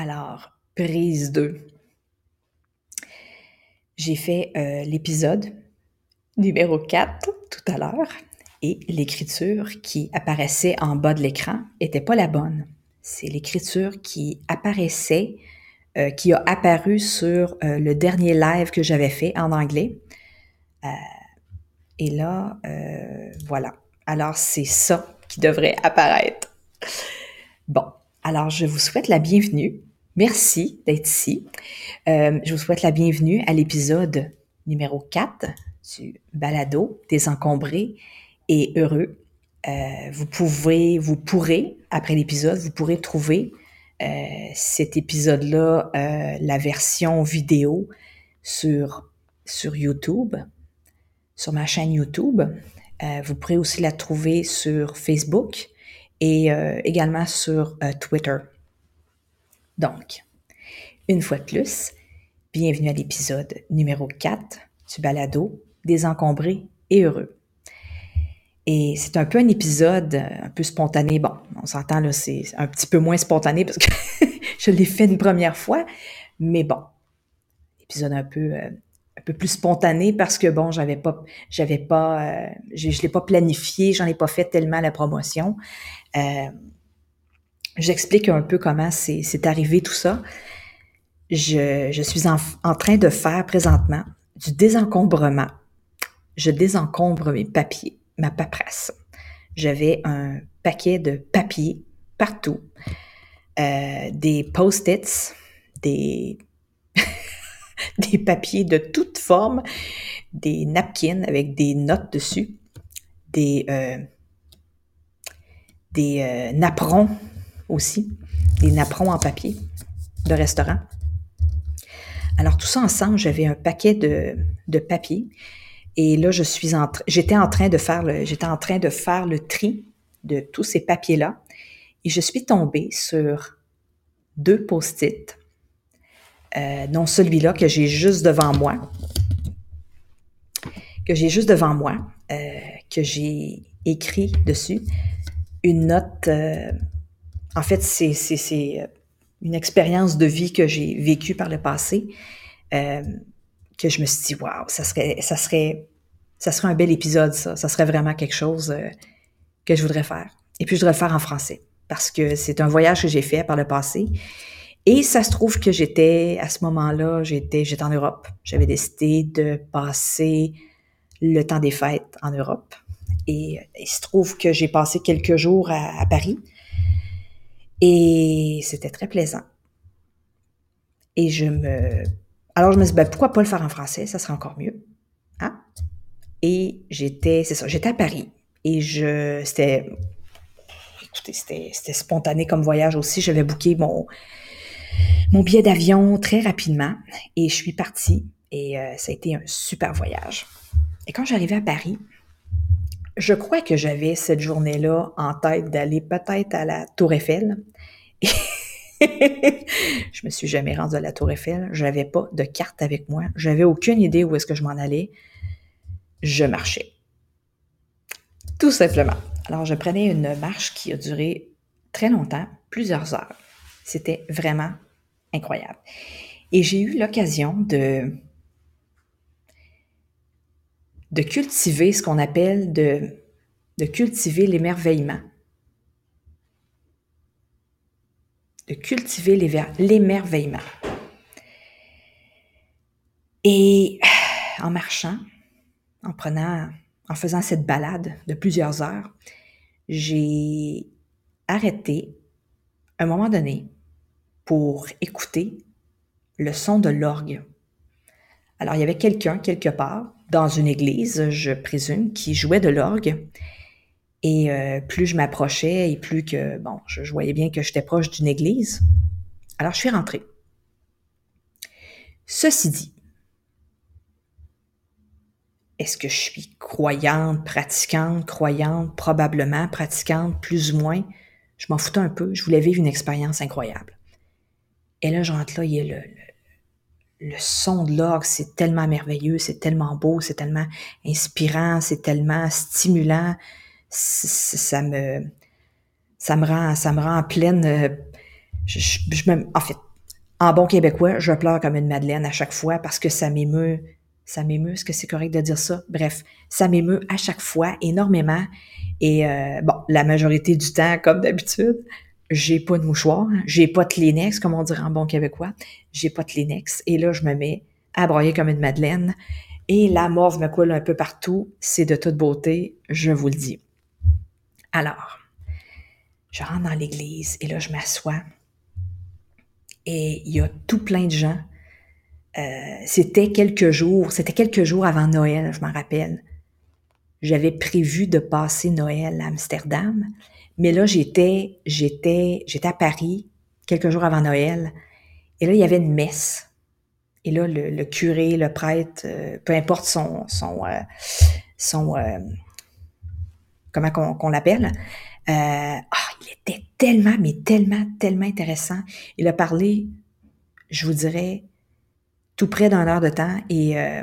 Alors, prise 2. J'ai fait euh, l'épisode numéro 4 tout à l'heure et l'écriture qui apparaissait en bas de l'écran était pas la bonne. C'est l'écriture qui apparaissait, euh, qui a apparu sur euh, le dernier live que j'avais fait en anglais. et là, voilà. Alors, c'est ça qui devrait apparaître. Bon, alors je vous souhaite la bienvenue Merci d'être ici. Euh, je vous souhaite la bienvenue à l'épisode numéro 4 du balado Désencombré et heureux. Euh, vous pouvez, vous pourrez, après l'épisode, vous pourrez trouver euh, cet épisode-là, la version vidéo sur, sur YouTube, sur ma chaîne YouTube. vous pourrez aussi la trouver sur Facebook et également sur Twitter. Donc, une fois de plus, bienvenue à l'épisode numéro 4 du balado Désencombré et heureux. Et c'est un peu un épisode euh, un peu spontané. Bon, on s'entend là, c'est un petit peu moins spontané parce que je l'ai fait une première fois, mais bon, épisode un peu euh, un peu plus spontané parce que bon, j'avais pas j'avais pas euh, je, je l'ai pas planifié, j'en ai pas fait tellement la promotion. J'explique un peu comment c'est arrivé tout ça. Je, suis en, train de faire présentement du désencombrement. Je désencombre mes papiers, ma paperasse. J'avais un paquet de papiers partout, euh, des post-its, des, papiers de toutes formes, des napkins avec des notes dessus, des, euh, euh, napperons aussi, des napperons en papier de restaurant. Alors tout ça ensemble, j'avais un paquet de, de papier. Et là je suis en j'étais en train de faire le j'étais en train de faire le tri de tous ces papiers là et je suis tombée sur deux post-it, euh, dont celui-là que j'ai juste devant moi, que j'ai juste devant moi, euh, que j'ai écrit dessus. Une note euh, en fait, c'est euh, une expérience de vie que j'ai vécue par le passé, euh, que je me suis dit, waouh, ça serait, ça serait, un bel épisode, ça. Ça serait vraiment quelque chose euh, que je voudrais faire. Et puis, je voudrais le faire en français, parce que c'est un voyage que j'ai fait par le passé. Et ça se trouve que j'étais, à ce moment-là, j'étais, j'étais en Europe. J'avais décidé de passer le temps des fêtes en Europe. Et il se trouve que j'ai passé quelques jours à Paris. Et c'était très plaisant. Et je me... Alors je me suis dit, ben, pourquoi pas le faire en français? Ça serait encore mieux. Hein? Et j'étais, c'est ça, j'étais à Paris. Et je, c'était, écoutez, c'était, spontané comme voyage aussi. J'avais booké mon, mon billet d'avion très rapidement et je suis partie. Et euh, ça a été un super voyage. Et quand j'arrivais à Paris, je crois que j'avais cette journée-là en tête d'aller peut-être à la Tour Eiffel. je me suis jamais rendue à la Tour Eiffel. J'avais pas de carte avec moi. J'avais aucune idée où est-ce que je m'en allais. Je marchais. Tout simplement. Alors, je prenais une marche qui a duré très longtemps, plusieurs heures. C'était vraiment incroyable. Et j'ai eu l'occasion de de cultiver ce qu'on appelle de, cultiver l'émerveillement. De cultiver l'émerveillement. Et en marchant, en prenant, en faisant cette balade de plusieurs heures, j'ai arrêté un moment donné pour écouter le son de l'orgue. Alors, il y avait quelqu'un quelque part dans une église, je présume, qui jouait de l'orgue. Et euh, plus je m'approchais et plus que, bon, je, voyais bien que j'étais proche d'une église. Alors, je suis rentrée. Ceci dit, est-ce que je suis croyante, pratiquante, croyante, probablement, pratiquante, plus ou moins? Je m'en foutais un peu. Je voulais vivre une expérience incroyable. Et là, je rentre là, il y a le le son de l'orgue, c'est tellement merveilleux, c'est tellement beau, c'est tellement inspirant, c'est tellement stimulant. Ça me, ça me rend, ça me rend pleine. Euh, je, en fait, En bon québécois, je pleure comme une madeleine à chaque fois parce que ça m'émeut. Ça m'émeut, est-ce que c'est correct de dire ça? Bref, ça m'émeut à chaque fois énormément. Et euh, bon, la majorité du temps, comme d'habitude, j'ai pas de mouchoir, j'ai pas de Kleenex, comme on dirait en bon québécois, j'ai pas de Kleenex. Et là, je me mets à broyer comme une madeleine. Et la morve me coule un peu partout. C'est de toute beauté, je vous le dis. Alors, je rentre dans l'église et là, je m'assois. Et il y a tout plein de gens. Euh, c'était quelques jours, c'était quelques jours avant Noël, je m'en rappelle. J'avais prévu de passer Noël à Amsterdam, mais là j'étais, j'étais, j'étais à Paris quelques jours avant Noël, et là il y avait une messe. Et là le, curé, le prêtre, euh, peu importe son son euh, son comment qu'on l'appelle, ah, il était tellement, mais tellement, tellement intéressant. Il a parlé, je vous dirais, tout près d'un heure de temps et euh,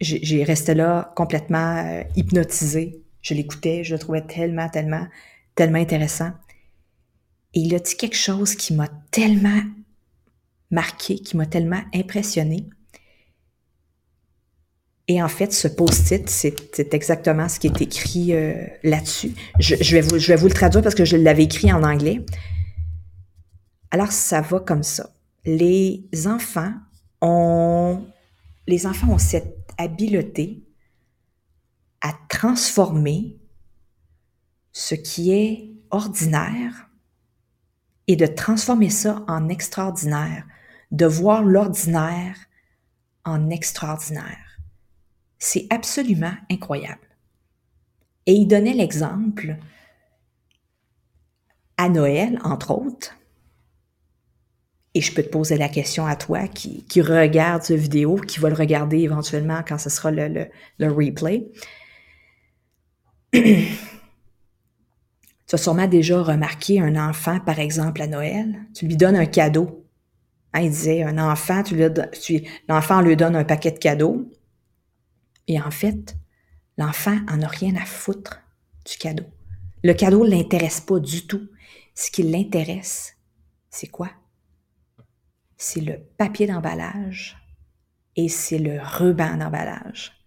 j'ai resté là complètement euh, hypnotisée. Je l'écoutais, je le trouvais tellement, tellement, tellement intéressant. Et il a dit quelque chose qui m'a tellement marqué, qui m'a tellement impressionné. Et en fait, ce post-it, c'est exactement ce qui est écrit euh, là-dessus. Je, vais vous, je vais vous le traduire parce que je l'avais écrit en anglais. Alors, ça va comme ça. Les enfants ont, les enfants ont cette habileté à transformer ce qui est ordinaire et de transformer ça en extraordinaire, de voir l'ordinaire en extraordinaire. C'est absolument incroyable. Et il donnait l'exemple à Noël, entre autres, et je peux te poser la question à toi qui, regarde cette vidéo, qui va le regarder éventuellement quand ce sera le, replay. tu as sûrement déjà remarqué un enfant, par exemple, à Noël. Tu lui donnes un cadeau. Hein, il disait, un enfant, tu l'enfant lui donne un paquet de cadeaux. Et en fait, l'enfant en a rien à foutre du cadeau. Le cadeau ne l'intéresse pas du tout. Ce qui l'intéresse, c'est quoi? C'est le papier d'emballage et c'est le ruban d'emballage.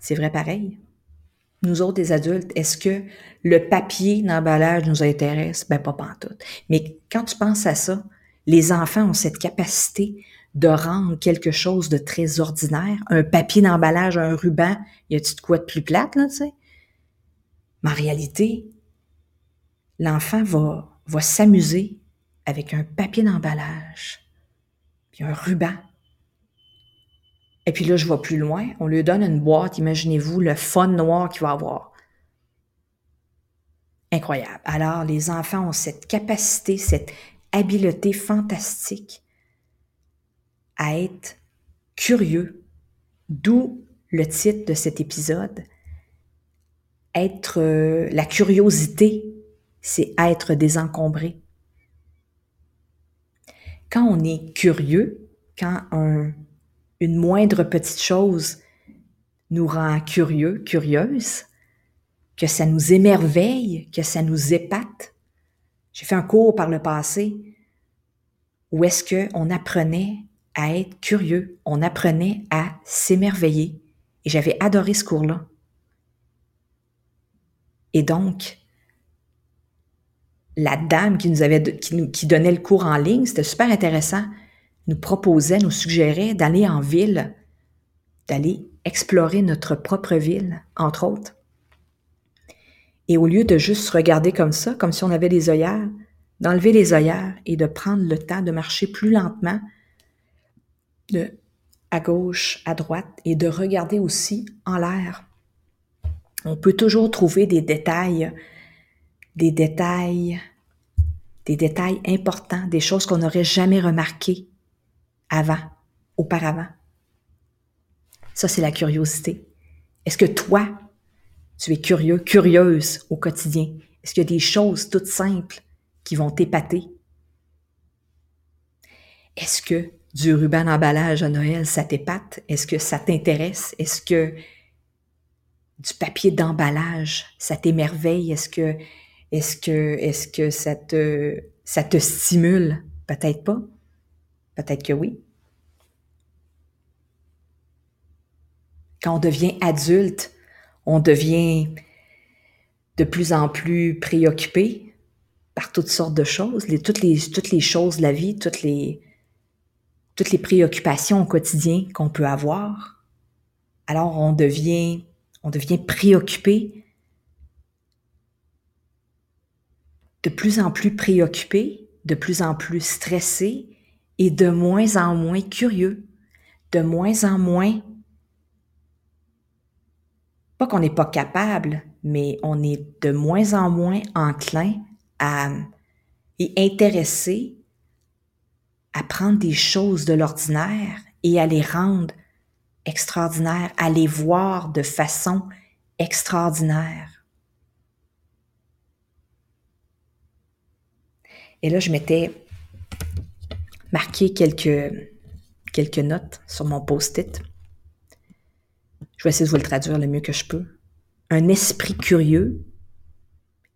C'est vrai pareil. Nous autres, les adultes, est-ce que le papier d'emballage nous intéresse? Ben, pas tout. Mais quand tu penses à ça, les enfants ont cette capacité de rendre quelque chose de très ordinaire, un papier d'emballage, un ruban, y a-tu de quoi de plus plate, là, tu sais? Mais en réalité, l'enfant va, va s'amuser avec un papier d'emballage, puis un ruban. Et puis là, je vois plus loin, on lui donne une boîte, imaginez-vous le fun noir qu'il va avoir. Incroyable. Alors, les enfants ont cette capacité, cette habileté fantastique à être curieux, d'où le titre de cet épisode. Être euh, la curiosité, c'est être désencombré. Quand on est curieux, quand une moindre petite chose nous rend curieux, curieuse, que ça nous émerveille, que ça nous épate. J'ai fait un cours par le passé où est-ce qu'on apprenait à être curieux, on apprenait à s'émerveiller. Et j'avais adoré ce cours-là. Et donc, la dame qui nous avait donnait le cours en ligne, c'était super intéressant, nous proposait, nous suggérait d'aller en ville, d'aller explorer notre propre ville, entre autres. Et au lieu de juste regarder comme ça, comme si on avait des œillères, d'enlever les œillères et de prendre le temps de marcher plus lentement de à gauche, à droite et de regarder aussi en l'air. On peut toujours trouver des détails, des détails, des détails importants, des choses qu'on n'aurait jamais remarquées avant, auparavant. Ça, c'est la curiosité. Est-ce que toi, tu es curieux, curieuse au quotidien? Est-ce qu'il y a des choses toutes simples qui vont t'épater? Est-ce que du ruban d'emballage à Noël, ça t'épate? Est-ce que ça t'intéresse? Est-ce que du papier d'emballage, ça t'émerveille? Est-ce que, est-ce que, est-ce que ça te, ça te stimule? Peut-être pas. Peut-être que oui. Quand on devient adulte, on devient de plus en plus préoccupé par toutes sortes de choses, toutes, les, toutes les choses de la vie, toutes les, toutes les préoccupations au quotidien qu'on peut avoir. Alors on devient, on devient préoccupé, de plus en plus préoccupé, de plus en plus stressé et de moins en moins curieux, de moins en moins pas qu'on n'est pas capable, mais on est de moins en moins enclin à et intéressé à prendre des choses de l'ordinaire et à les rendre extraordinaires, à les voir de façon extraordinaire. Et là, je m'étais marqué quelques, notes sur mon post-it. Je vais essayer de vous le traduire le mieux que je peux. Un esprit curieux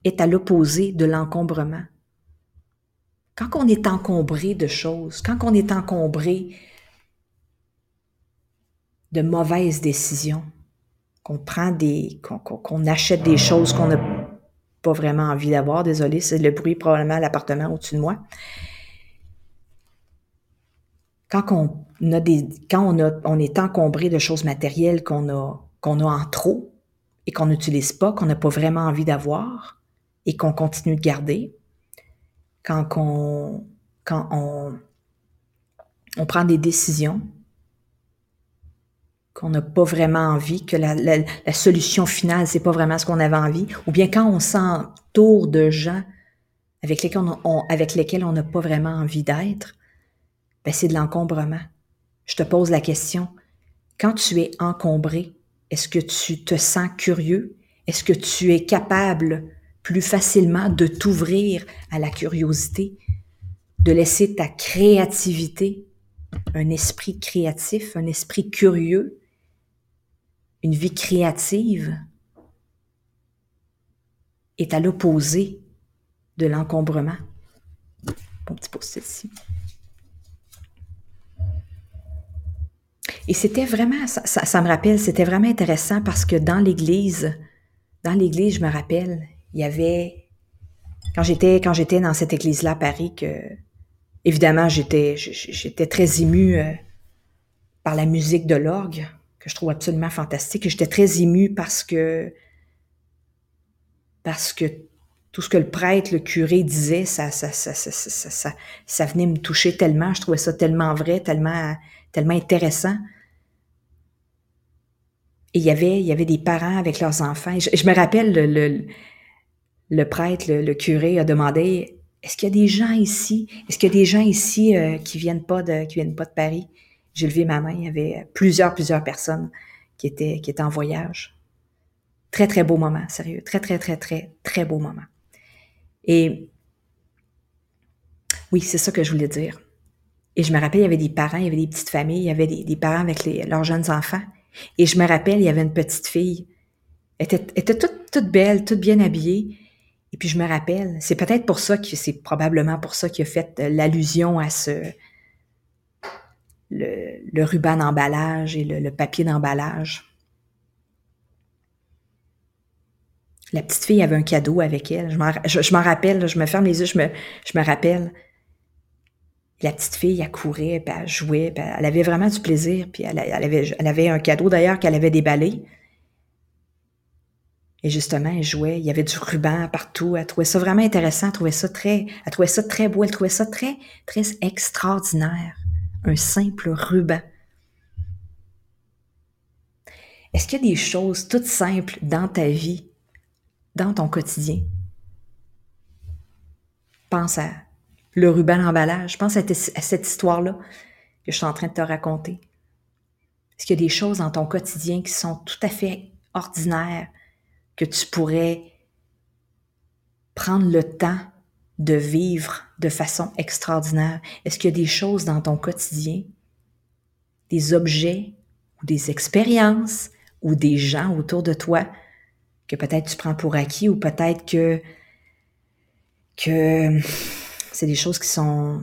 est à l'opposé de l'encombrement. Quand on est encombré de choses, quand on est encombré de mauvaises décisions, qu'on prend des, qu'on achète des choses qu'on n'a pas vraiment envie d'avoir. Désolé, c'est le bruit probablement à l'appartement au-dessus de moi. Quand on a des, quand on, a, on est encombré de choses matérielles qu'on a, qu'on a en trop et qu'on n'utilise pas, qu'on n'a pas vraiment envie d'avoir et qu'on continue de garder, quand on, quand on, on prend des décisions qu'on n'a pas vraiment envie, que la solution finale, c'est pas vraiment ce qu'on avait envie, ou bien quand on s'entoure de gens avec lesquels on, avec lesquels on n'a pas vraiment envie d'être, ben c'est de l'encombrement. Je te pose la question, quand tu es encombré, est-ce que tu te sens curieux? Est-ce que tu es capable plus facilement de t'ouvrir à la curiosité, de laisser ta créativité, un esprit créatif, un esprit curieux, une vie créative est à l'opposé de l'encombrement. Bon petit post ici. Et c'était vraiment, ça, ça, me rappelle, c'était vraiment intéressant parce que dans l'église, dans l'église, je me rappelle, il y avait, quand j'étais, quand j'étais dans cette église-là à Paris, que, évidemment, j'étais, j'étais très émue euh, par la musique de l'orgue, que je trouve absolument fantastique. Et j'étais très émue parce que, parce que tout ce que le prêtre, le curé disait, ça, ça, ça, ça, ça, ça venait me toucher tellement. Je trouvais ça tellement vrai, tellement, tellement intéressant. Et il y avait, il y avait des parents avec leurs enfants. Je, me rappelle, le, le, prêtre, le, curé a demandé, est-ce qu'il y a des gens ici? Est-ce qu'il y a des gens ici euh, qui viennent viennent pas de Paris? J'ai levé ma main. Il y avait plusieurs, plusieurs personnes qui étaient, qui étaient en voyage. Très, très beau moment, sérieux. Très, très, très, très, très beau moment. Et oui, c'est ça que je voulais dire. Et je me rappelle, il y avait des parents, il y avait des petites familles, il y avait des, parents avec leurs jeunes enfants. Et je me rappelle, il y avait une petite fille. Elle était, toute, toute belle, toute bien habillée. Et puis je me rappelle, c'est peut-être pour ça que c'est probablement pour ça qu'il a fait euh, l'allusion à ce le, ruban d'emballage et le, papier d'emballage. La petite fille avait un cadeau avec elle. Je m'en rappelle, je me ferme les yeux, je me, je me rappelle la petite fille, elle courait, puis elle jouait, elle avait vraiment du plaisir, puis elle, avait, elle avait un cadeau d'ailleurs qu'elle avait déballé. Et justement, elle jouait, il y avait du ruban partout, elle trouvait ça vraiment intéressant, elle trouvait ça très, elle trouvait ça très beau, elle trouvait ça très, très extraordinaire. Un simple ruban. Est-ce qu'il y a des choses toutes simples dans ta vie, dans ton quotidien? Pense à le ruban d'emballage. Pense à, cette histoire-là que je suis en train de te raconter. Est-ce qu'il y a des choses dans ton quotidien qui sont tout à fait ordinaires que tu pourrais prendre le temps de vivre de façon extraordinaire? Est-ce qu'il y a des choses dans ton quotidien, des objets ou des expériences ou des gens autour de toi que peut-être tu prends pour acquis ou peut-être que que c'est des choses qui sont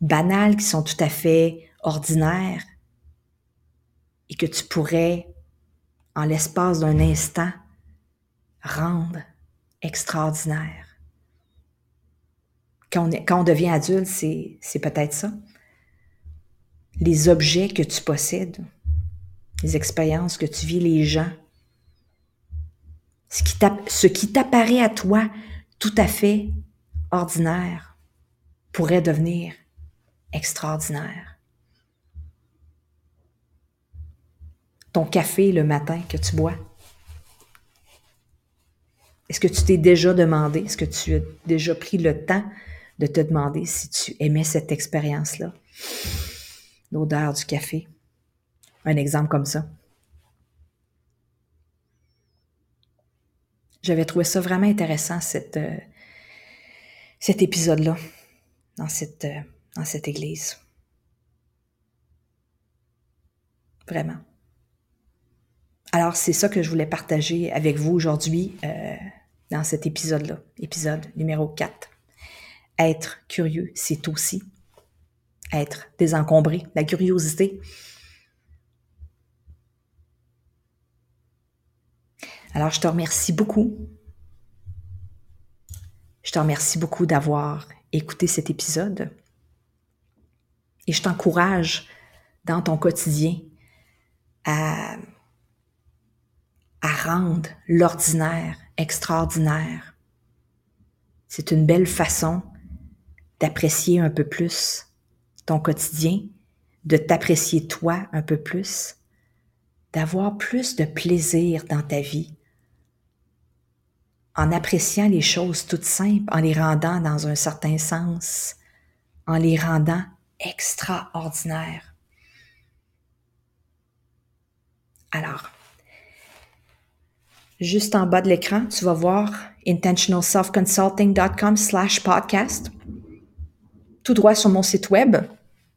banales, qui sont tout à fait ordinaires et que tu pourrais, en l'espace d'un instant, rendre extraordinaire. Quand on, devient adulte, c'est, c'est peut-être ça. Les objets que tu possèdes, les expériences que tu vis, les gens, ce qui t'apparaît à toi tout à fait ordinaire pourrait devenir extraordinaire. Ton café le matin que tu bois, est-ce que tu t'es déjà demandé, est-ce que tu as déjà pris le temps de te demander si tu aimais cette expérience-là? L'odeur du café. Un exemple comme ça. J'avais trouvé ça vraiment intéressant, euh, cet épisode-là, dans cette, euh, dans cette église. Vraiment. Alors, c'est ça que je voulais partager avec vous aujourd'hui euh, dans cet épisode-là, épisode numéro 4. Être curieux, c'est aussi être désencombré, la curiosité. Alors, je te remercie beaucoup. Je te remercie beaucoup d'avoir écouté cet épisode. Et je t'encourage dans ton quotidien à, rendre l'ordinaire extraordinaire. C'est une belle façon d'apprécier un peu plus ton quotidien, de t'apprécier toi un peu plus, d'avoir plus de plaisir dans ta vie, en appréciant les choses toutes simples, en les rendant dans un certain sens, en les rendant extraordinaires. Alors, juste en bas de l'écran, tu vas voir intentionalselfconsulting.com slash podcast. Tout droit sur mon site web,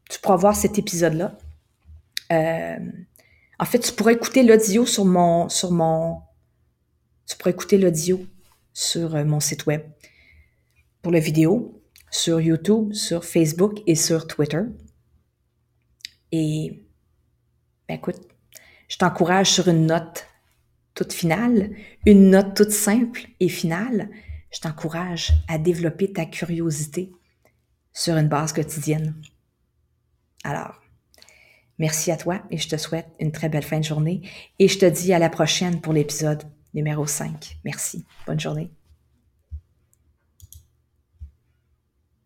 tu pourras voir cet épisode-là. Euh, en fait, tu pourrais écouter l'audio sur mon, sur mon, écouter l'audio sur euh, mon site web. Pour la vidéo, sur YouTube, sur Facebook et sur Twitter. Et, ben écoute, je t'encourage sur une note toute finale, une note toute simple et finale. Je t'encourage à développer ta curiosité sur une base quotidienne. Alors, merci à toi et je te souhaite une très belle fin de journée et je te dis à la prochaine pour l'épisode numéro 5. Merci. Bonne journée.